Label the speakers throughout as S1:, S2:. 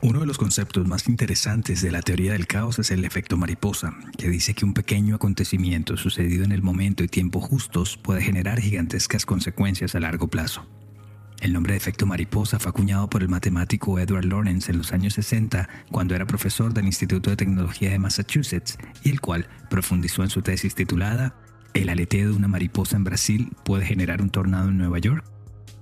S1: Uno de los conceptos más interesantes de la teoría del caos es el efecto mariposa, que dice que un pequeño acontecimiento sucedido en el momento y tiempo justos puede generar gigantescas consecuencias a largo plazo. El nombre de efecto mariposa fue acuñado por el matemático Edward Lorenz en los años 60 cuando era profesor del Instituto de Tecnología de Massachusetts y el cual profundizó en su tesis titulada El aleteo de una mariposa en Brasil puede generar un tornado en Nueva York.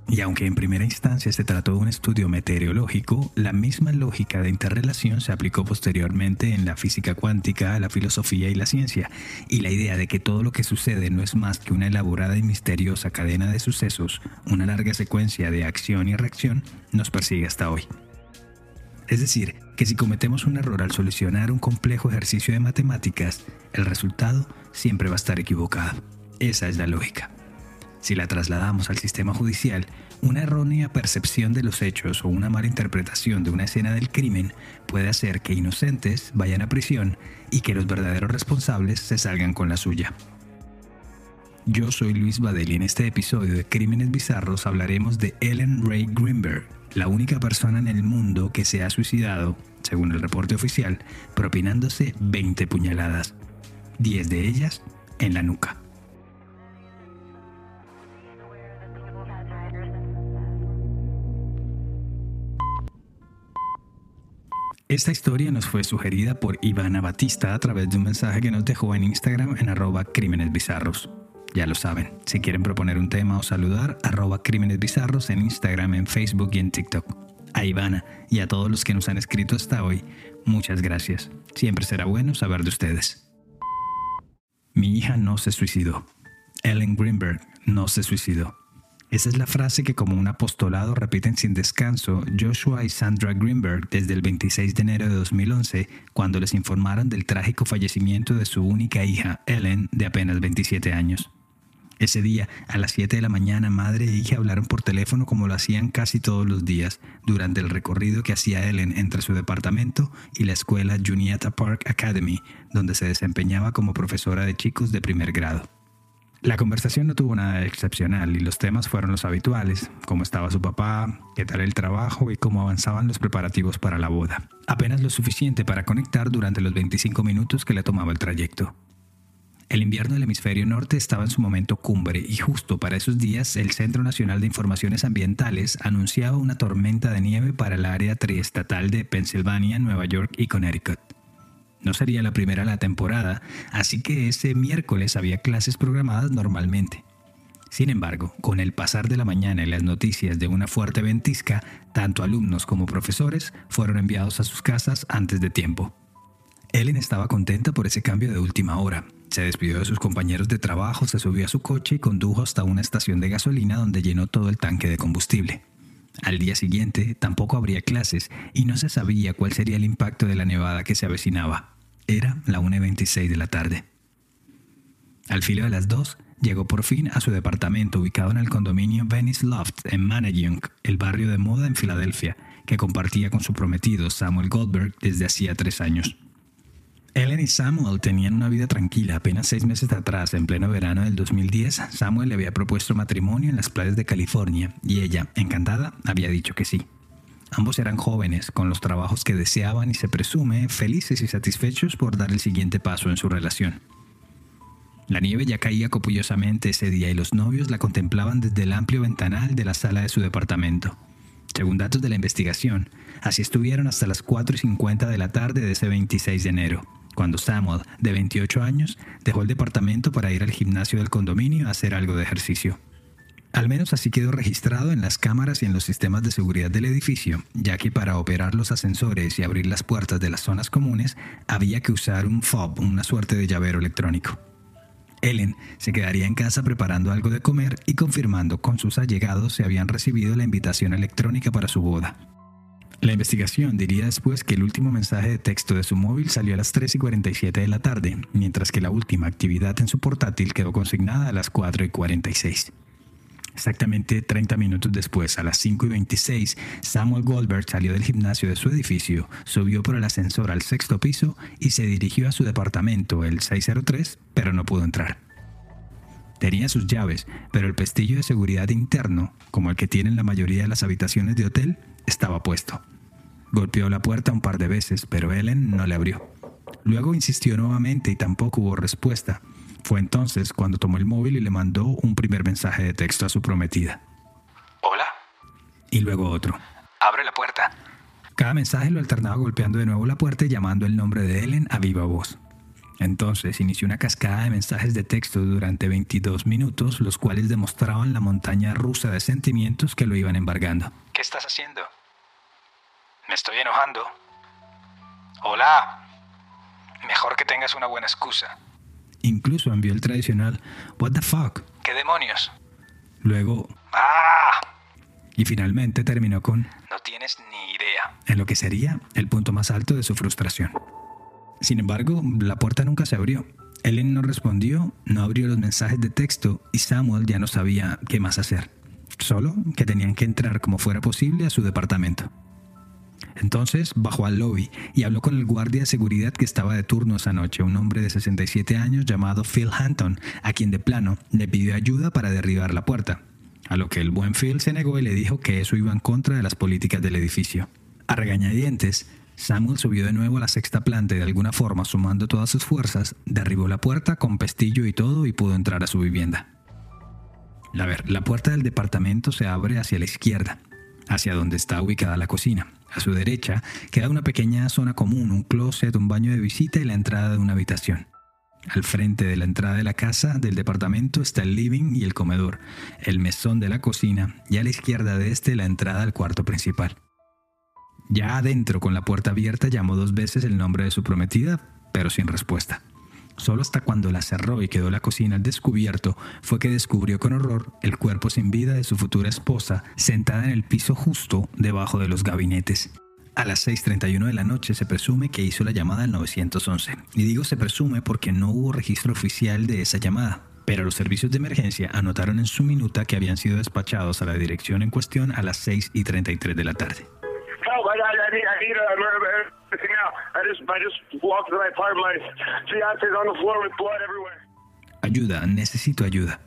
S1: Y aunque en primera instancia se trató de un estudio meteorológico, la misma lógica de interrelación se aplicó posteriormente en la física cuántica, la filosofía y la ciencia, y la idea de que todo lo que sucede no es más que una elaborada y misteriosa cadena de sucesos, una larga secuencia de acción y reacción, nos persigue hasta hoy. Es decir, que si cometemos un error al solucionar un complejo ejercicio de matemáticas, el resultado siempre va a estar equivocado. Esa es la lógica. Si la trasladamos al sistema judicial, una errónea percepción de los hechos o una mala interpretación de una escena del crimen puede hacer que inocentes vayan a prisión y que los verdaderos responsables se salgan con la suya. Yo soy Luis Badel y en este episodio de Crímenes Bizarros hablaremos de Ellen Ray Greenberg, la única persona en el mundo que se ha suicidado, según el reporte oficial, propinándose 20 puñaladas, 10 de ellas en la nuca. Esta historia nos fue sugerida por Ivana Batista a través de un mensaje que nos dejó en Instagram en arroba crímenes bizarros. Ya lo saben, si quieren proponer un tema o saludar, arroba crímenes bizarros en Instagram, en Facebook y en TikTok. A Ivana y a todos los que nos han escrito hasta hoy, muchas gracias. Siempre será bueno saber de ustedes. Mi hija no se suicidó. Ellen Greenberg no se suicidó. Esa es la frase que como un apostolado repiten sin descanso Joshua y Sandra Greenberg desde el 26 de enero de 2011, cuando les informaron del trágico fallecimiento de su única hija, Ellen, de apenas 27 años. Ese día, a las 7 de la mañana, madre e hija hablaron por teléfono como lo hacían casi todos los días, durante el recorrido que hacía Ellen entre su departamento y la escuela Juniata Park Academy, donde se desempeñaba como profesora de chicos de primer grado. La conversación no tuvo nada excepcional y los temas fueron los habituales, cómo estaba su papá, qué tal el trabajo y cómo avanzaban los preparativos para la boda. Apenas lo suficiente para conectar durante los 25 minutos que le tomaba el trayecto. El invierno del hemisferio norte estaba en su momento cumbre y justo para esos días el Centro Nacional de Informaciones Ambientales anunciaba una tormenta de nieve para el área triestatal de Pensilvania, Nueva York y Connecticut. No sería la primera de la temporada, así que ese miércoles había clases programadas normalmente. Sin embargo, con el pasar de la mañana y las noticias de una fuerte ventisca, tanto alumnos como profesores fueron enviados a sus casas antes de tiempo. Ellen estaba contenta por ese cambio de última hora. Se despidió de sus compañeros de trabajo, se subió a su coche y condujo hasta una estación de gasolina donde llenó todo el tanque de combustible. Al día siguiente tampoco habría clases y no se sabía cuál sería el impacto de la nevada que se avecinaba. Era la 1.26 de la tarde. Al filo de las 2, llegó por fin a su departamento ubicado en el condominio Venice Loft en Manayunk, el barrio de moda en Filadelfia, que compartía con su prometido Samuel Goldberg desde hacía tres años. Ellen y Samuel tenían una vida tranquila. Apenas seis meses atrás, en pleno verano del 2010, Samuel le había propuesto matrimonio en las playas de California y ella, encantada, había dicho que sí. Ambos eran jóvenes, con los trabajos que deseaban y se presume felices y satisfechos por dar el siguiente paso en su relación. La nieve ya caía copiosamente ese día y los novios la contemplaban desde el amplio ventanal de la sala de su departamento. Según datos de la investigación, así estuvieron hasta las 4 y 50 de la tarde de ese 26 de enero, cuando Samuel, de 28 años, dejó el departamento para ir al gimnasio del condominio a hacer algo de ejercicio. Al menos así quedó registrado en las cámaras y en los sistemas de seguridad del edificio, ya que para operar los ascensores y abrir las puertas de las zonas comunes había que usar un fob, una suerte de llavero electrónico. Ellen se quedaría en casa preparando algo de comer y confirmando con sus allegados si habían recibido la invitación electrónica para su boda. La investigación diría después que el último mensaje de texto de su móvil salió a las 3 y 47 de la tarde, mientras que la última actividad en su portátil quedó consignada a las 4 y 46. Exactamente 30 minutos después, a las 5 y 26, Samuel Goldberg salió del gimnasio de su edificio, subió por el ascensor al sexto piso y se dirigió a su departamento, el 603, pero no pudo entrar. Tenía sus llaves, pero el pestillo de seguridad interno, como el que tienen la mayoría de las habitaciones de hotel, estaba puesto. Golpeó la puerta un par de veces, pero Ellen no le abrió. Luego insistió nuevamente y tampoco hubo respuesta. Fue entonces cuando tomó el móvil y le mandó un primer mensaje de texto a su prometida.
S2: Hola.
S1: Y luego otro.
S2: Abre la puerta.
S1: Cada mensaje lo alternaba golpeando de nuevo la puerta y llamando el nombre de Ellen a viva voz. Entonces inició una cascada de mensajes de texto durante 22 minutos, los cuales demostraban la montaña rusa de sentimientos que lo iban embargando.
S2: ¿Qué estás haciendo? Me estoy enojando. Hola. Mejor que tengas una buena excusa.
S1: Incluso envió el tradicional What the fuck.
S2: ¿Qué demonios?
S1: Luego
S2: ¡Ah!
S1: y finalmente terminó con
S2: No tienes ni idea.
S1: en lo que sería el punto más alto de su frustración. Sin embargo, la puerta nunca se abrió. Ellen no respondió, no abrió los mensajes de texto y Samuel ya no sabía qué más hacer. Solo que tenían que entrar como fuera posible a su departamento. Entonces bajó al lobby y habló con el guardia de seguridad que estaba de turno esa noche, un hombre de 67 años llamado Phil Hanton, a quien de plano le pidió ayuda para derribar la puerta. A lo que el buen Phil se negó y le dijo que eso iba en contra de las políticas del edificio. A regañadientes, Samuel subió de nuevo a la sexta planta y de alguna forma, sumando todas sus fuerzas, derribó la puerta con pestillo y todo y pudo entrar a su vivienda. A ver, la puerta del departamento se abre hacia la izquierda, hacia donde está ubicada la cocina. A su derecha queda una pequeña zona común, un closet, un baño de visita y la entrada de una habitación. Al frente de la entrada de la casa del departamento está el living y el comedor, el mesón de la cocina y a la izquierda de este la entrada al cuarto principal. Ya adentro, con la puerta abierta, llamó dos veces el nombre de su prometida, pero sin respuesta. Solo hasta cuando la cerró y quedó la cocina al descubierto fue que descubrió con horror el cuerpo sin vida de su futura esposa sentada en el piso justo debajo de los gabinetes. A las 6.31 de la noche se presume que hizo la llamada al 911. Y digo se presume porque no hubo registro oficial de esa llamada. Pero los servicios de emergencia anotaron en su minuta que habían sido despachados a la dirección en cuestión a las 6 y 33 de la tarde. Ayuda, necesito ayuda.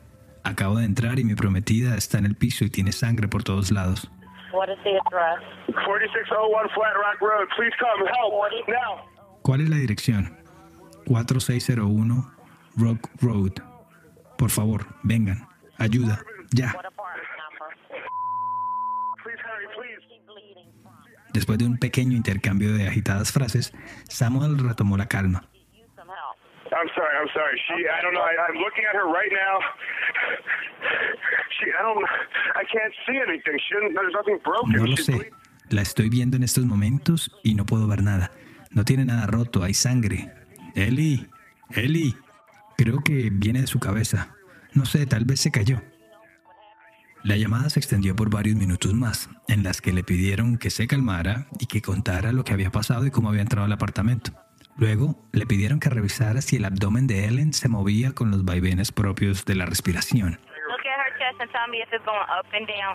S1: Acabo de entrar y mi prometida está en el piso y tiene sangre por todos lados.
S3: What is the address?
S4: 4601 Flat Rock Road. Please come. Help! Now!
S1: ¿Cuál es la dirección? 4601 Rock Road. Por favor, vengan. Ayuda. Ya. Después de un pequeño intercambio de agitadas frases, Samuel retomó la calma.
S4: I'm sorry, I'm sorry. She, I don't know. I, I'm looking at her right now. She, I don't, I can't see anything. She there's nothing broken.
S1: No lo sé. La estoy viendo en estos momentos y no puedo ver nada. No tiene nada roto, hay sangre. Eli, Eli. Creo que viene de su cabeza. No sé, tal vez se cayó. La llamada se extendió por varios minutos más, en las que le pidieron que se calmara y que contara lo que había pasado y cómo había entrado al apartamento. Luego le pidieron que revisara si el abdomen de Ellen se movía con los vaivenes propios de la respiración.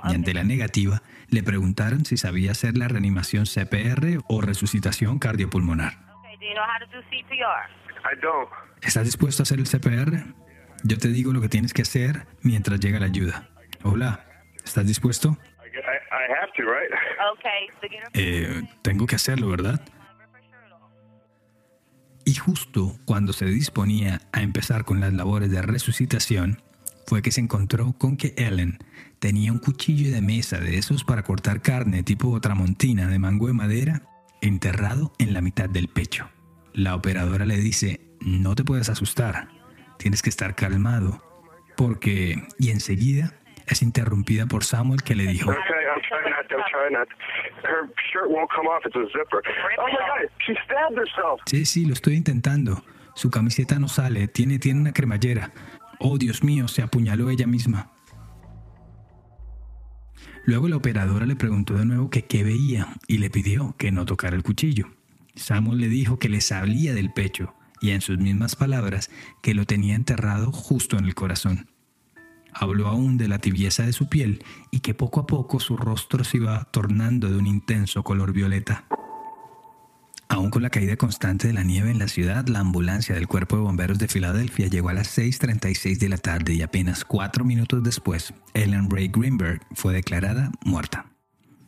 S1: Y ante la negativa, le preguntaron si sabía hacer la reanimación CPR o resucitación cardiopulmonar. ¿Estás dispuesto a hacer el CPR? Yo te digo lo que tienes que hacer mientras llega la ayuda. Hola, ¿estás dispuesto? Eh, tengo que hacerlo, ¿verdad? Y justo cuando se disponía a empezar con las labores de resucitación, fue que se encontró con que Ellen tenía un cuchillo de mesa de esos para cortar carne tipo tramontina de mango de madera enterrado en la mitad del pecho. La operadora le dice, no te puedes asustar, tienes que estar calmado, porque... Y enseguida es interrumpida por Samuel que le dijo,
S4: Okay, I'm trying not to. I'm trying not. to. Her shirt won't come off. It's a zipper. Oh my God! She stabbed herself.
S1: Sí, sí, lo estoy intentando. Su camiseta no sale, tiene, tiene una cremallera. Oh, Dios mío, se apuñaló ella misma. Luego la operadora le preguntó de nuevo que qué veía y le pidió que no tocara el cuchillo. Samuel le dijo que le salía del pecho y en sus mismas palabras que lo tenía enterrado justo en el corazón. Habló aún de la tibieza de su piel y que poco a poco su rostro se iba tornando de un intenso color violeta. Aún con la caída constante de la nieve en la ciudad, la ambulancia del Cuerpo de Bomberos de Filadelfia llegó a las 6.36 de la tarde y apenas cuatro minutos después, Ellen Ray Greenberg fue declarada muerta.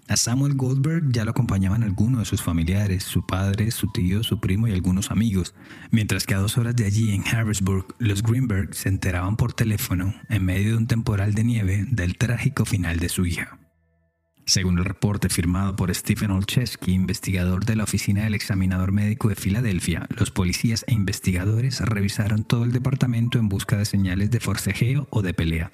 S1: A Samuel Goldberg ya lo acompañaban algunos de sus familiares, su padre, su tío, su primo y algunos amigos, mientras que a dos horas de allí en Harrisburg, los Greenberg se enteraban por teléfono, en medio de un temporal de nieve, del trágico final de su hija. Según el reporte firmado por Stephen Olszewski, investigador de la Oficina del Examinador Médico de Filadelfia, los policías e investigadores revisaron todo el departamento en busca de señales de forcejeo o de pelea.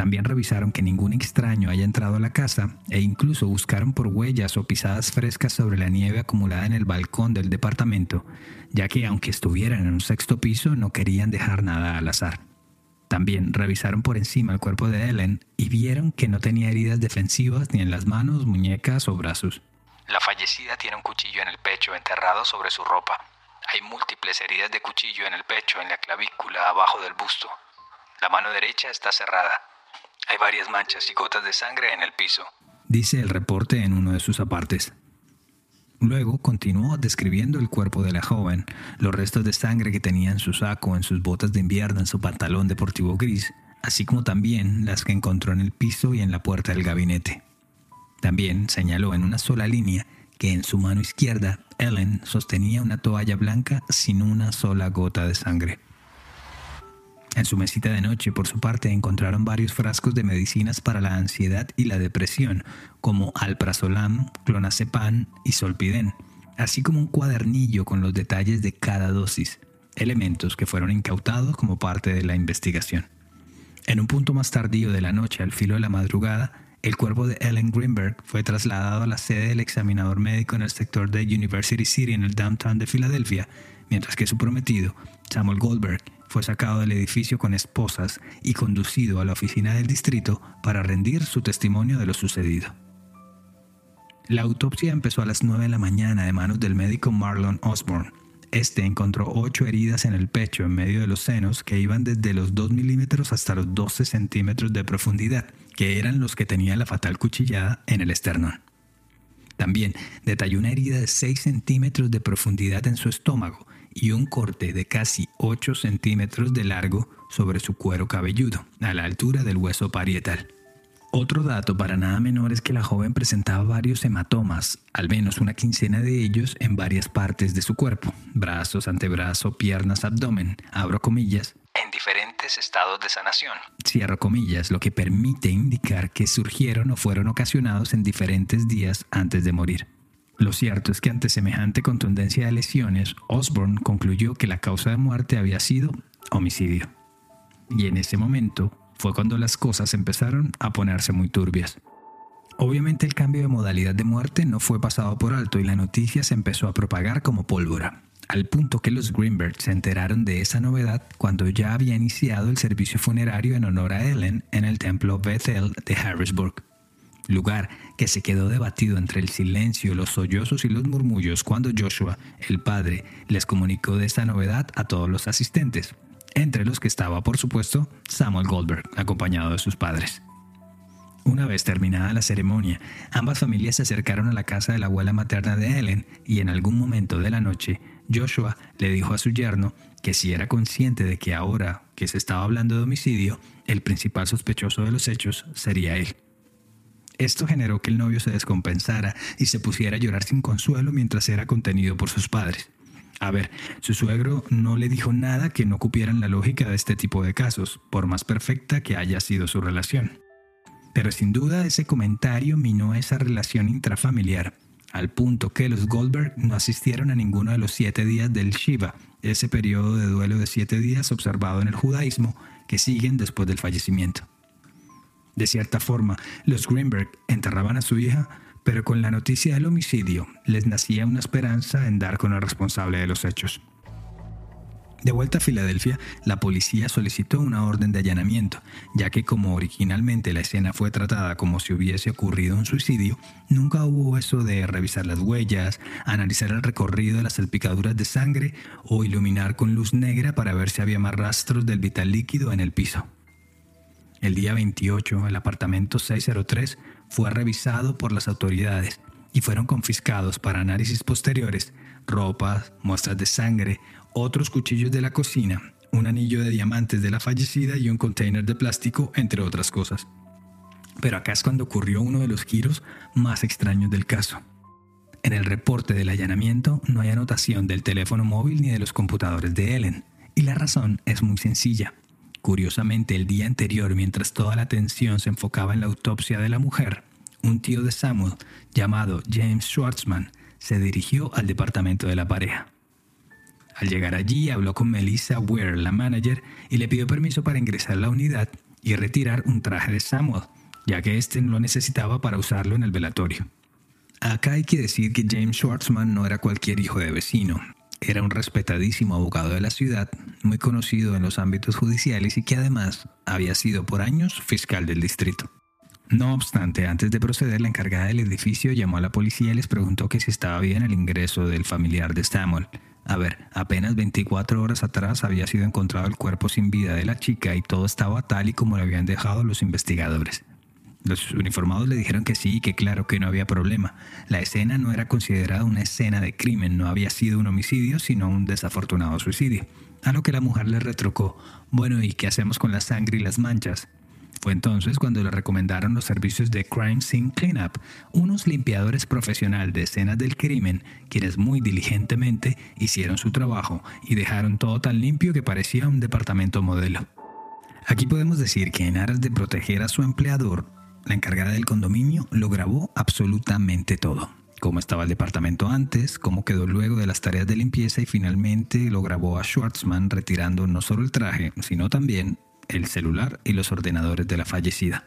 S1: También revisaron que ningún extraño haya entrado a la casa e incluso buscaron por huellas o pisadas frescas sobre la nieve acumulada en el balcón del departamento, ya que aunque estuvieran en un sexto piso no querían dejar nada al azar. También revisaron por encima el cuerpo de Ellen y vieron que no tenía heridas defensivas ni en las manos, muñecas o brazos.
S2: La fallecida tiene un cuchillo en el pecho enterrado sobre su ropa. Hay múltiples heridas de cuchillo en el pecho, en la clavícula, abajo del busto. La mano derecha está cerrada. Hay varias manchas y gotas de sangre en el piso.
S1: Dice el reporte en uno de sus apartes. Luego continuó describiendo el cuerpo de la joven, los restos de sangre que tenía en su saco, en sus botas de invierno, en su pantalón deportivo gris, así como también las que encontró en el piso y en la puerta del gabinete. También señaló en una sola línea que en su mano izquierda Ellen sostenía una toalla blanca sin una sola gota de sangre. En su mesita de noche, por su parte, encontraron varios frascos de medicinas para la ansiedad y la depresión, como alprazolam, clonazepam y solpiden, así como un cuadernillo con los detalles de cada dosis, elementos que fueron incautados como parte de la investigación. En un punto más tardío de la noche, al filo de la madrugada, el cuerpo de Ellen Greenberg fue trasladado a la sede del examinador médico en el sector de University City en el downtown de Filadelfia, mientras que su prometido, Samuel Goldberg, fue sacado del edificio con esposas y conducido a la oficina del distrito para rendir su testimonio de lo sucedido. La autopsia empezó a las 9 de la mañana de manos del médico Marlon Osborne. Este encontró ocho heridas en el pecho en medio de los senos que iban desde los 2 milímetros hasta los 12 centímetros de profundidad, que eran los que tenía la fatal cuchillada en el esternón. También detalló una herida de 6 centímetros de profundidad en su estómago y un corte de casi 8 centímetros de largo sobre su cuero cabelludo, a la altura del hueso parietal. Otro dato para nada menor es que la joven presentaba varios hematomas, al menos una quincena de ellos en varias partes de su cuerpo, brazos, antebrazo, piernas, abdomen, abro comillas,
S2: en diferentes estados de sanación.
S1: Cierro comillas, lo que permite indicar que surgieron o fueron ocasionados en diferentes días antes de morir. Lo cierto es que ante semejante contundencia de lesiones, Osborne concluyó que la causa de muerte había sido homicidio. Y en ese momento fue cuando las cosas empezaron a ponerse muy turbias. Obviamente el cambio de modalidad de muerte no fue pasado por alto y la noticia se empezó a propagar como pólvora, al punto que los Greenberg se enteraron de esa novedad cuando ya había iniciado el servicio funerario en honor a Ellen en el templo Bethel de Harrisburg lugar que se quedó debatido entre el silencio, los sollozos y los murmullos cuando Joshua, el padre, les comunicó de esta novedad a todos los asistentes, entre los que estaba, por supuesto, Samuel Goldberg, acompañado de sus padres. Una vez terminada la ceremonia, ambas familias se acercaron a la casa de la abuela materna de Ellen y en algún momento de la noche, Joshua le dijo a su yerno que si era consciente de que ahora que se estaba hablando de homicidio, el principal sospechoso de los hechos sería él. Esto generó que el novio se descompensara y se pusiera a llorar sin consuelo mientras era contenido por sus padres. A ver, su suegro no le dijo nada que no cupieran la lógica de este tipo de casos, por más perfecta que haya sido su relación. Pero sin duda ese comentario minó esa relación intrafamiliar, al punto que los Goldberg no asistieron a ninguno de los siete días del Shiva, ese periodo de duelo de siete días observado en el judaísmo que siguen después del fallecimiento. De cierta forma, los Greenberg enterraban a su hija, pero con la noticia del homicidio les nacía una esperanza en dar con el responsable de los hechos. De vuelta a Filadelfia, la policía solicitó una orden de allanamiento, ya que como originalmente la escena fue tratada como si hubiese ocurrido un suicidio, nunca hubo eso de revisar las huellas, analizar el recorrido de las salpicaduras de sangre o iluminar con luz negra para ver si había más rastros del vital líquido en el piso. El día 28, el apartamento 603 fue revisado por las autoridades y fueron confiscados para análisis posteriores ropas, muestras de sangre, otros cuchillos de la cocina, un anillo de diamantes de la fallecida y un container de plástico, entre otras cosas. Pero acá es cuando ocurrió uno de los giros más extraños del caso. En el reporte del allanamiento no hay anotación del teléfono móvil ni de los computadores de Ellen, y la razón es muy sencilla. Curiosamente, el día anterior, mientras toda la atención se enfocaba en la autopsia de la mujer, un tío de Samuel, llamado James Schwartzman, se dirigió al departamento de la pareja. Al llegar allí, habló con Melissa Weir, la manager, y le pidió permiso para ingresar a la unidad y retirar un traje de Samuel, ya que éste lo necesitaba para usarlo en el velatorio. Acá hay que decir que James Schwartzman no era cualquier hijo de vecino. Era un respetadísimo abogado de la ciudad, muy conocido en los ámbitos judiciales y que además había sido por años fiscal del distrito. No obstante, antes de proceder, la encargada del edificio llamó a la policía y les preguntó que si estaba bien el ingreso del familiar de Samuel. A ver, apenas 24 horas atrás había sido encontrado el cuerpo sin vida de la chica y todo estaba tal y como lo habían dejado los investigadores. Los uniformados le dijeron que sí y que claro que no había problema. La escena no era considerada una escena de crimen, no había sido un homicidio, sino un desafortunado suicidio. A lo que la mujer le retrucó, bueno, ¿y qué hacemos con la sangre y las manchas? Fue entonces cuando le recomendaron los servicios de Crime Scene Cleanup, unos limpiadores profesionales de escenas del crimen, quienes muy diligentemente hicieron su trabajo y dejaron todo tan limpio que parecía un departamento modelo. Aquí podemos decir que en aras de proteger a su empleador, la encargada del condominio lo grabó absolutamente todo. Cómo estaba el departamento antes, cómo quedó luego de las tareas de limpieza y finalmente lo grabó a Schwartzman retirando no solo el traje, sino también el celular y los ordenadores de la fallecida.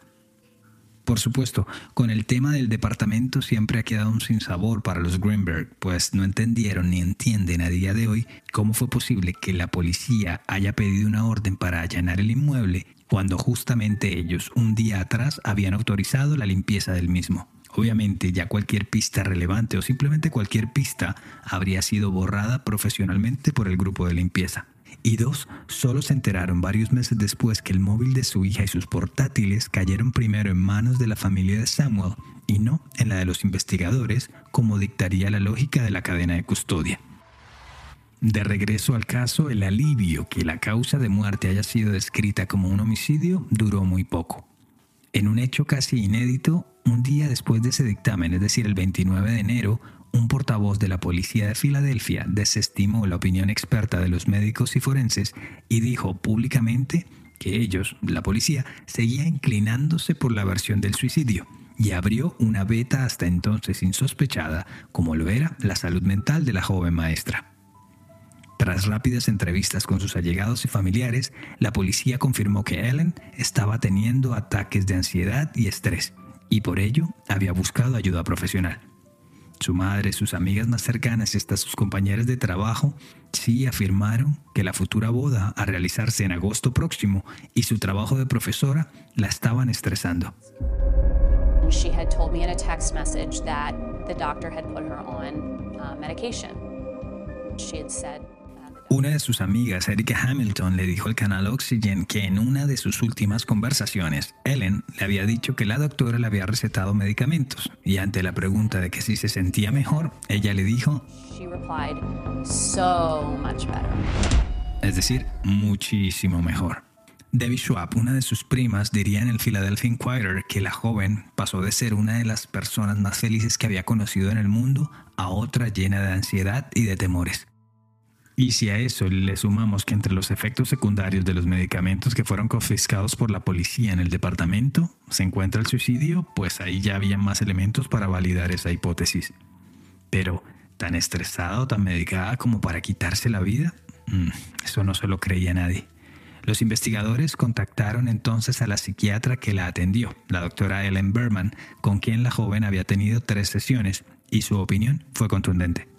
S1: Por supuesto, con el tema del departamento siempre ha quedado un sinsabor para los Greenberg, pues no entendieron ni entienden a día de hoy cómo fue posible que la policía haya pedido una orden para allanar el inmueble cuando justamente ellos un día atrás habían autorizado la limpieza del mismo. Obviamente ya cualquier pista relevante o simplemente cualquier pista habría sido borrada profesionalmente por el grupo de limpieza. Y dos, solo se enteraron varios meses después que el móvil de su hija y sus portátiles cayeron primero en manos de la familia de Samuel y no en la de los investigadores, como dictaría la lógica de la cadena de custodia. De regreso al caso, el alivio que la causa de muerte haya sido descrita como un homicidio duró muy poco. En un hecho casi inédito, un día después de ese dictamen, es decir, el 29 de enero, un portavoz de la policía de Filadelfia desestimó la opinión experta de los médicos y forenses y dijo públicamente que ellos, la policía, seguía inclinándose por la versión del suicidio y abrió una beta hasta entonces insospechada, como lo era la salud mental de la joven maestra. Tras rápidas entrevistas con sus allegados y familiares, la policía confirmó que Ellen estaba teniendo ataques de ansiedad y estrés y por ello había buscado ayuda profesional. Su madre, sus amigas más cercanas y hasta sus compañeras de trabajo sí afirmaron que la futura boda a realizarse en agosto próximo y su trabajo de profesora la estaban estresando.
S5: She had told me in a text message that the doctor had put her on uh, medication. She had said
S1: una de sus amigas, Erika Hamilton, le dijo al canal Oxygen que en una de sus últimas conversaciones, Ellen le había dicho que la doctora le había recetado medicamentos y ante la pregunta de que si se sentía mejor, ella le dijo, es decir, muchísimo mejor. Debbie Schwab, una de sus primas, diría en el Philadelphia Inquirer que la joven pasó de ser una de las personas más felices que había conocido en el mundo a otra llena de ansiedad y de temores. Y si a eso le sumamos que entre los efectos secundarios de los medicamentos que fueron confiscados por la policía en el departamento se encuentra el suicidio, pues ahí ya había más elementos para validar esa hipótesis. Pero, ¿tan estresada o tan medicada como para quitarse la vida? Mm, eso no se lo creía nadie. Los investigadores contactaron entonces a la psiquiatra que la atendió, la doctora Ellen Berman, con quien la joven había tenido tres sesiones, y su opinión fue contundente.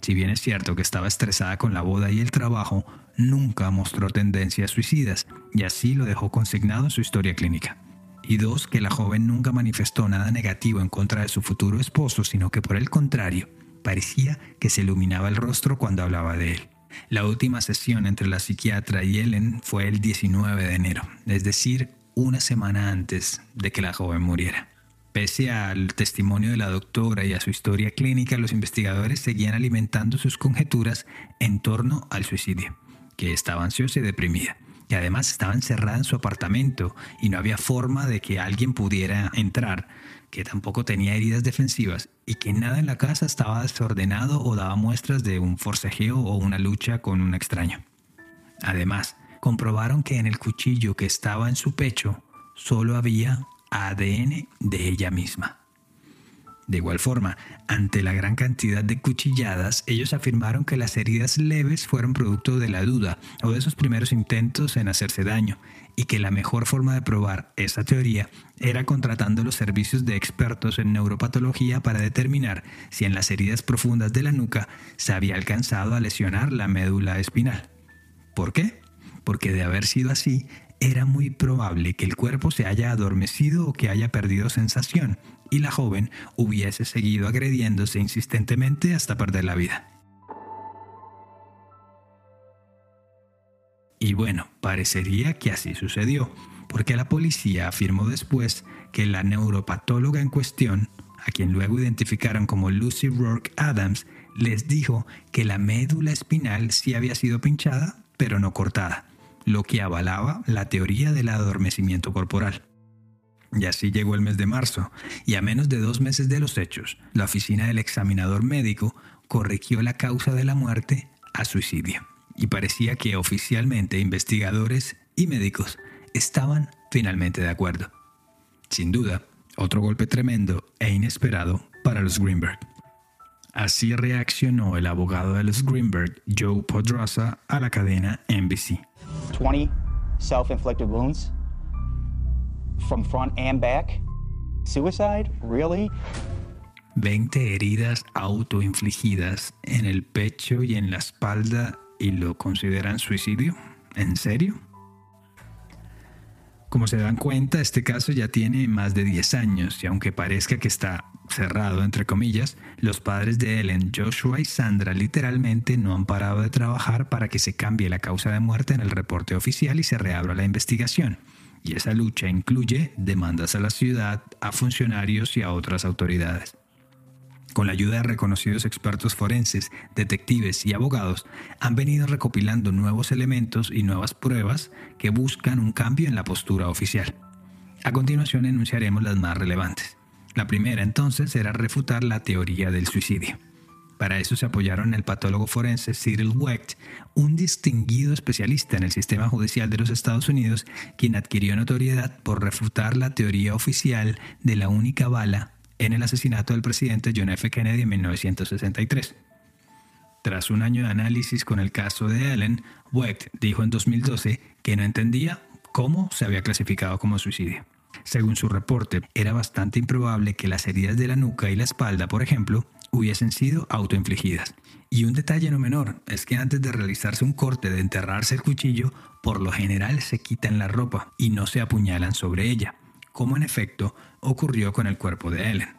S1: Si bien es cierto que estaba estresada con la boda y el trabajo, nunca mostró tendencias suicidas y así lo dejó consignado en su historia clínica. Y dos, que la joven nunca manifestó nada negativo en contra de su futuro esposo, sino que por el contrario, parecía que se iluminaba el rostro cuando hablaba de él. La última sesión entre la psiquiatra y Ellen fue el 19 de enero, es decir, una semana antes de que la joven muriera. Pese al testimonio de la doctora y a su historia clínica, los investigadores seguían alimentando sus conjeturas en torno al suicidio, que estaba ansiosa y deprimida. Y además estaba encerrada en su apartamento y no había forma de que alguien pudiera entrar, que tampoco tenía heridas defensivas y que nada en la casa estaba desordenado o daba muestras de un forcejeo o una lucha con un extraño. Además, comprobaron que en el cuchillo que estaba en su pecho solo había ADN de ella misma. De igual forma, ante la gran cantidad de cuchilladas, ellos afirmaron que las heridas leves fueron producto de la duda o de esos primeros intentos en hacerse daño, y que la mejor forma de probar esa teoría era contratando los servicios de expertos en neuropatología para determinar si en las heridas profundas de la nuca se había alcanzado a lesionar la médula espinal. ¿Por qué? Porque de haber sido así, era muy probable que el cuerpo se haya adormecido o que haya perdido sensación y la joven hubiese seguido agrediéndose insistentemente hasta perder la vida. Y bueno, parecería que así sucedió, porque la policía afirmó después que la neuropatóloga en cuestión, a quien luego identificaron como Lucy Rourke Adams, les dijo que la médula espinal sí había sido pinchada, pero no cortada lo que avalaba la teoría del adormecimiento corporal. Y así llegó el mes de marzo, y a menos de dos meses de los hechos, la oficina del examinador médico corrigió la causa de la muerte a suicidio. Y parecía que oficialmente investigadores y médicos estaban finalmente de acuerdo. Sin duda, otro golpe tremendo e inesperado para los Greenberg. Así reaccionó el abogado de los Greenberg, Joe Podrosa, a la cadena NBC.
S6: 20 self-inflicted wounds from front and back. Suicide? Really?
S1: 20 heridas autoinfligidas en el pecho y en la espalda y lo consideran suicidio? ¿En serio? Como se dan cuenta, este caso ya tiene más de 10 años y aunque parezca que está cerrado, entre comillas, los padres de Ellen, Joshua y Sandra literalmente no han parado de trabajar para que se cambie la causa de muerte en el reporte oficial y se reabra la investigación. Y esa lucha incluye demandas a la ciudad, a funcionarios y a otras autoridades. Con la ayuda de reconocidos expertos forenses, detectives y abogados, han venido recopilando nuevos elementos y nuevas pruebas que buscan un cambio en la postura oficial. A continuación enunciaremos las más relevantes. La primera entonces era refutar la teoría del suicidio. Para eso se apoyaron el patólogo forense Cyril Wecht, un distinguido especialista en el sistema judicial de los Estados Unidos, quien adquirió notoriedad por refutar la teoría oficial de la única bala en el asesinato del presidente John F. Kennedy en 1963. Tras un año de análisis con el caso de Ellen, Wecht dijo en 2012 que no entendía cómo se había clasificado como suicidio. Según su reporte, era bastante improbable que las heridas de la nuca y la espalda, por ejemplo, hubiesen sido autoinfligidas. Y un detalle no menor es que antes de realizarse un corte de enterrarse el cuchillo, por lo general se quitan la ropa y no se apuñalan sobre ella, como en efecto ocurrió con el cuerpo de Ellen.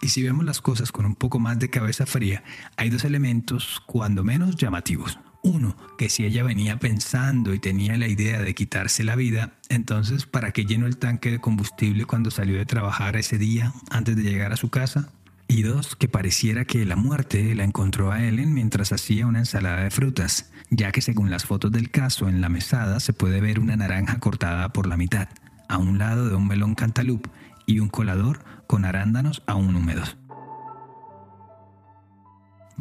S1: Y si vemos las cosas con un poco más de cabeza fría, hay dos elementos cuando menos llamativos. Uno, que si ella venía pensando y tenía la idea de quitarse la vida, entonces ¿para qué llenó el tanque de combustible cuando salió de trabajar ese día antes de llegar a su casa? Y dos, que pareciera que la muerte la encontró a Ellen mientras hacía una ensalada de frutas, ya que según las fotos del caso en la mesada se puede ver una naranja cortada por la mitad, a un lado de un melón cantaloupe y un colador con arándanos aún húmedos.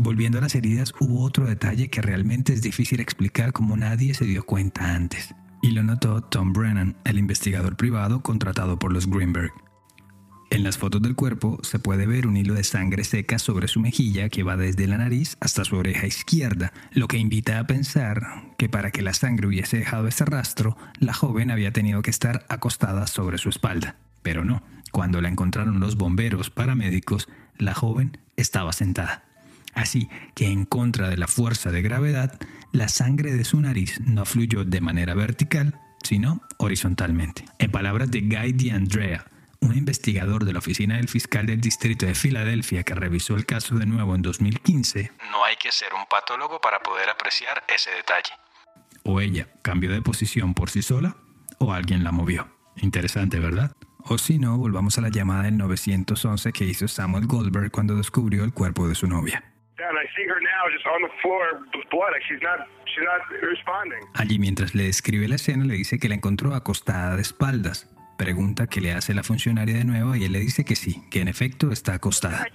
S1: Volviendo a las heridas, hubo otro detalle que realmente es difícil explicar como nadie se dio cuenta antes. Y lo notó Tom Brennan, el investigador privado contratado por los Greenberg. En las fotos del cuerpo se puede ver un hilo de sangre seca sobre su mejilla que va desde la nariz hasta su oreja izquierda, lo que invita a pensar que para que la sangre hubiese dejado ese rastro, la joven había tenido que estar acostada sobre su espalda. Pero no, cuando la encontraron los bomberos paramédicos, la joven estaba sentada. Así que en contra de la fuerza de gravedad, la sangre de su nariz no fluyó de manera vertical, sino horizontalmente. En palabras de Guy DeAndrea, un investigador de la oficina del fiscal del distrito de Filadelfia que revisó el caso de nuevo en 2015,
S2: no hay que ser un patólogo para poder apreciar ese detalle.
S1: O ella cambió de posición por sí sola, o alguien la movió. Interesante, ¿verdad? O si no, volvamos a la llamada del 911 que hizo Samuel Goldberg cuando descubrió el cuerpo de su novia. Allí mientras le describe la escena le dice que la encontró acostada de espaldas, pregunta qué le hace la funcionaria de nuevo y él le dice que sí, que en efecto está acostada.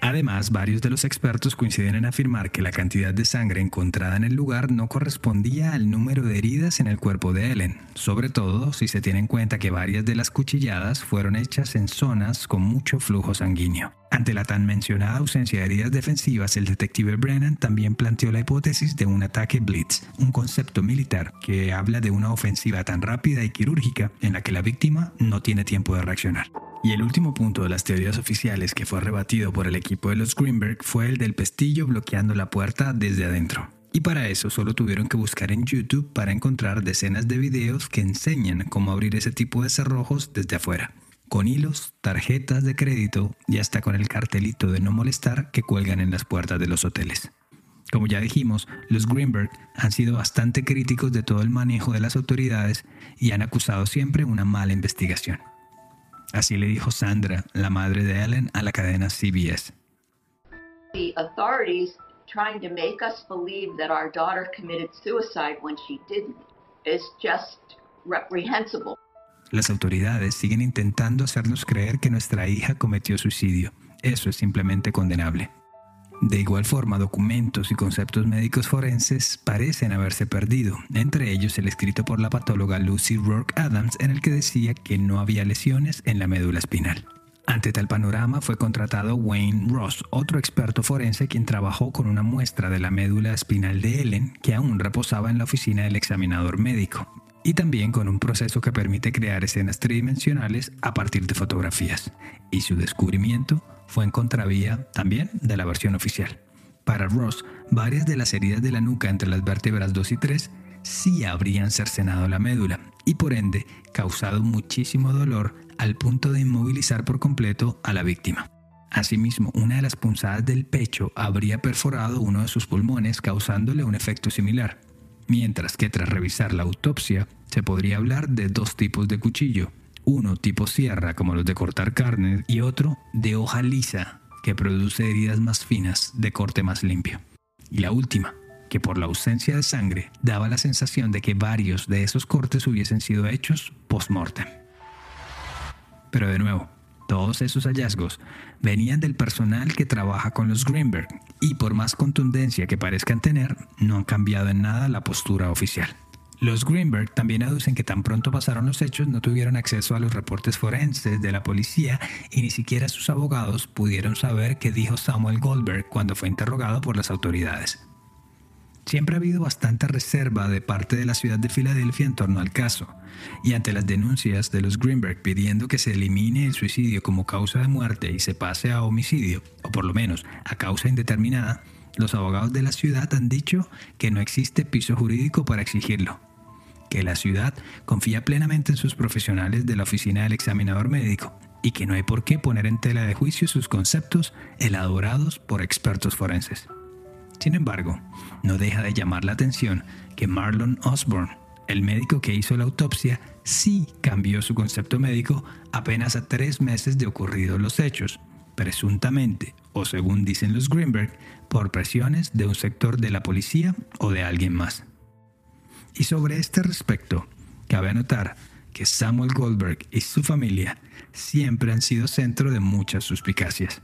S1: Además, varios de los expertos coinciden en afirmar que la cantidad de sangre encontrada en el lugar no correspondía al número de heridas en el cuerpo de Ellen, sobre todo si se tiene en cuenta que varias de las cuchilladas fueron hechas en zonas con mucho flujo sanguíneo. Ante la tan mencionada ausencia de heridas defensivas, el detective Brennan también planteó la hipótesis de un ataque blitz, un concepto militar que habla de una ofensiva tan rápida y quirúrgica en la que la víctima no tiene tiempo de reaccionar. Y el último punto de las teorías oficiales que fue rebatido por el equipo de los Greenberg fue el del pestillo bloqueando la puerta desde adentro. Y para eso solo tuvieron que buscar en YouTube para encontrar decenas de videos que enseñan cómo abrir ese tipo de cerrojos desde afuera, con hilos, tarjetas de crédito y hasta con el cartelito de no molestar que cuelgan en las puertas de los hoteles. Como ya dijimos, los Greenberg han sido bastante críticos de todo el manejo de las autoridades y han acusado siempre una mala investigación. Así le dijo Sandra, la madre de Ellen, a la cadena CBS.
S7: The authorities trying to make us believe that our daughter committed suicide when she didn't is just reprehensible.
S1: Las autoridades siguen intentando hacernos creer que nuestra hija cometió suicidio. Eso es simplemente condenable. De igual forma, documentos y conceptos médicos forenses parecen haberse perdido, entre ellos el escrito por la patóloga Lucy Rourke Adams en el que decía que no había lesiones en la médula espinal. Ante tal panorama fue contratado Wayne Ross, otro experto forense quien trabajó con una muestra de la médula espinal de Ellen que aún reposaba en la oficina del examinador médico, y también con un proceso que permite crear escenas tridimensionales a partir de fotografías. Y su descubrimiento fue en contravía también de la versión oficial. Para Ross, varias de las heridas de la nuca entre las vértebras 2 y 3 sí habrían cercenado la médula y por ende causado muchísimo dolor al punto de inmovilizar por completo a la víctima. Asimismo, una de las punzadas del pecho habría perforado uno de sus pulmones causándole un efecto similar, mientras que tras revisar la autopsia se podría hablar de dos tipos de cuchillo, uno tipo sierra como los de cortar carne y otro de hoja lisa que produce heridas más finas de corte más limpio. Y la última, que por la ausencia de sangre daba la sensación de que varios de esos cortes hubiesen sido hechos post-mortem. Pero de nuevo, todos esos hallazgos venían del personal que trabaja con los Greenberg y por más contundencia que parezcan tener, no han cambiado en nada la postura oficial. Los Greenberg también aducen que tan pronto pasaron los hechos no tuvieron acceso a los reportes forenses de la policía y ni siquiera sus abogados pudieron saber qué dijo Samuel Goldberg cuando fue interrogado por las autoridades. Siempre ha habido bastante reserva de parte de la ciudad de Filadelfia en torno al caso, y ante las denuncias de los Greenberg pidiendo que se elimine el suicidio como causa de muerte y se pase a homicidio, o por lo menos a causa indeterminada, los abogados de la ciudad han dicho que no existe piso jurídico para exigirlo, que la ciudad confía plenamente en sus profesionales de la oficina del examinador médico y que no hay por qué poner en tela de juicio sus conceptos elaborados por expertos forenses. Sin embargo, no deja de llamar la atención que Marlon Osborne, el médico que hizo la autopsia, sí cambió su concepto médico apenas a tres meses de ocurridos los hechos, presuntamente, o según dicen los Greenberg, por presiones de un sector de la policía o de alguien más. Y sobre este respecto, cabe anotar que Samuel Goldberg y su familia siempre han sido centro de muchas suspicacias.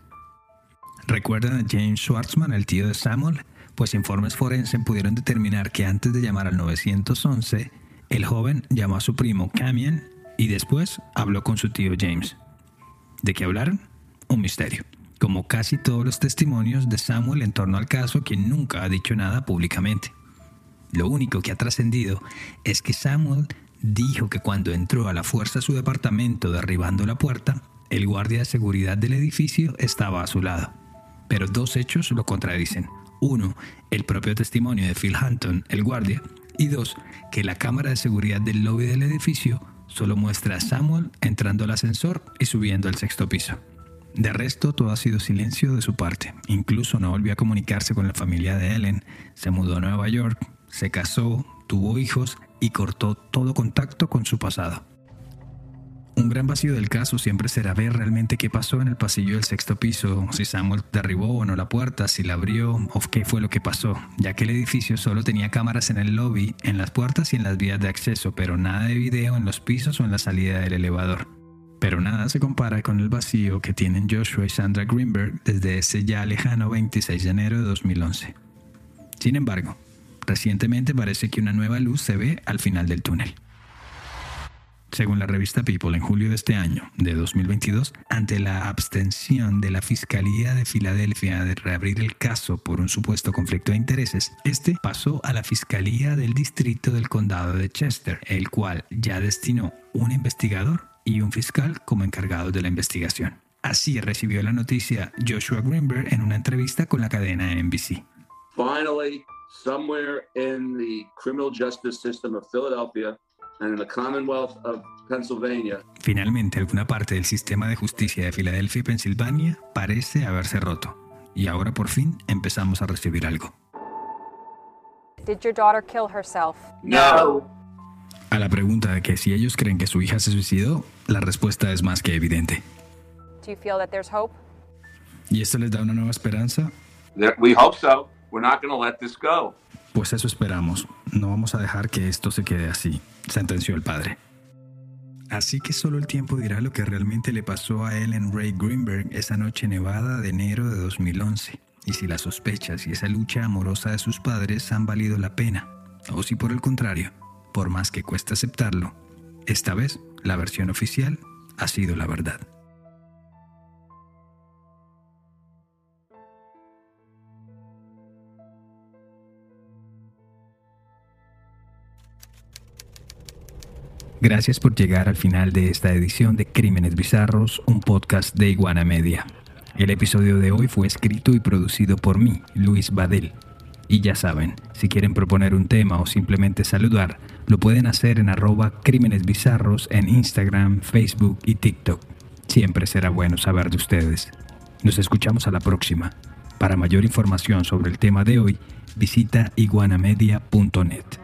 S1: ¿Recuerdan a James Schwartzman, el tío de Samuel? Pues informes forenses pudieron determinar que antes de llamar al 911, el joven llamó a su primo Camion y después habló con su tío James. ¿De qué hablaron? Un misterio, como casi todos los testimonios de Samuel en torno al caso, quien nunca ha dicho nada públicamente. Lo único que ha trascendido es que Samuel dijo que cuando entró a la fuerza a su departamento derribando la puerta, el guardia de seguridad del edificio estaba a su lado. pero dos hechos lo contradicen. Uno, el propio testimonio de Phil Hunton, el guardia, y dos, que la cámara de seguridad del lobby del edificio solo muestra a Samuel entrando al ascensor y subiendo al sexto piso. De resto, todo ha sido silencio de su parte. Incluso no volvió a comunicarse con la familia de Ellen. Se mudó a Nueva York, se casó, tuvo hijos y cortó todo contacto con su pasado. Un gran vacío del caso siempre será ver realmente qué pasó en el pasillo del sexto piso, si Samuel derribó o no la puerta, si la abrió o qué fue lo que pasó, ya que el edificio solo tenía cámaras en el lobby, en las puertas y en las vías de acceso, pero nada de video en los pisos o en la salida del elevador. Pero nada se compara con el vacío que tienen Joshua y Sandra Greenberg desde ese ya lejano 26 de enero de 2011. Sin embargo, recientemente parece que una nueva luz se ve al final del túnel. Según la revista People, en julio de este año, de 2022, ante la abstención de la Fiscalía de Filadelfia de reabrir el caso por un supuesto conflicto de intereses, este pasó a la Fiscalía del Distrito del Condado de Chester, el cual ya destinó un investigador y un fiscal como encargados de la investigación. Así recibió la noticia Joshua Greenberg en una entrevista con la cadena NBC.
S8: Finally, somewhere in the criminal justice system of Philadelphia, Commonwealth of Pennsylvania.
S1: Finalmente, alguna parte del sistema de justicia de Filadelfia y Pensilvania parece haberse roto. Y ahora por fin empezamos a recibir algo.
S5: Did your daughter kill herself?
S8: No.
S1: A la pregunta de que si ellos creen que su hija se suicidó, la respuesta es más que evidente.
S5: Do you feel that there's hope?
S1: ¿Y esto les da una nueva esperanza?
S8: We hope so. We're not going to let this go.
S1: Pues eso esperamos. No vamos a dejar que esto se quede así, sentenció el padre. Así que solo el tiempo dirá lo que realmente le pasó a Ellen Ray Greenberg esa noche nevada de enero de 2011, y si las sospechas y esa lucha amorosa de sus padres han valido la pena, o si por el contrario, por más que cuesta aceptarlo, esta vez la versión oficial ha sido la verdad. Gracias por llegar al final de esta edición de Crímenes Bizarros, un podcast de Iguana Media. El episodio de hoy fue escrito y producido por mí, Luis Badel. Y ya saben, si quieren proponer un tema o simplemente saludar, lo pueden hacer en arroba Crímenes Bizarros en Instagram, Facebook y TikTok. Siempre será bueno saber de ustedes. Nos escuchamos a la próxima. Para mayor información sobre el tema de hoy, visita iguanamedia.net.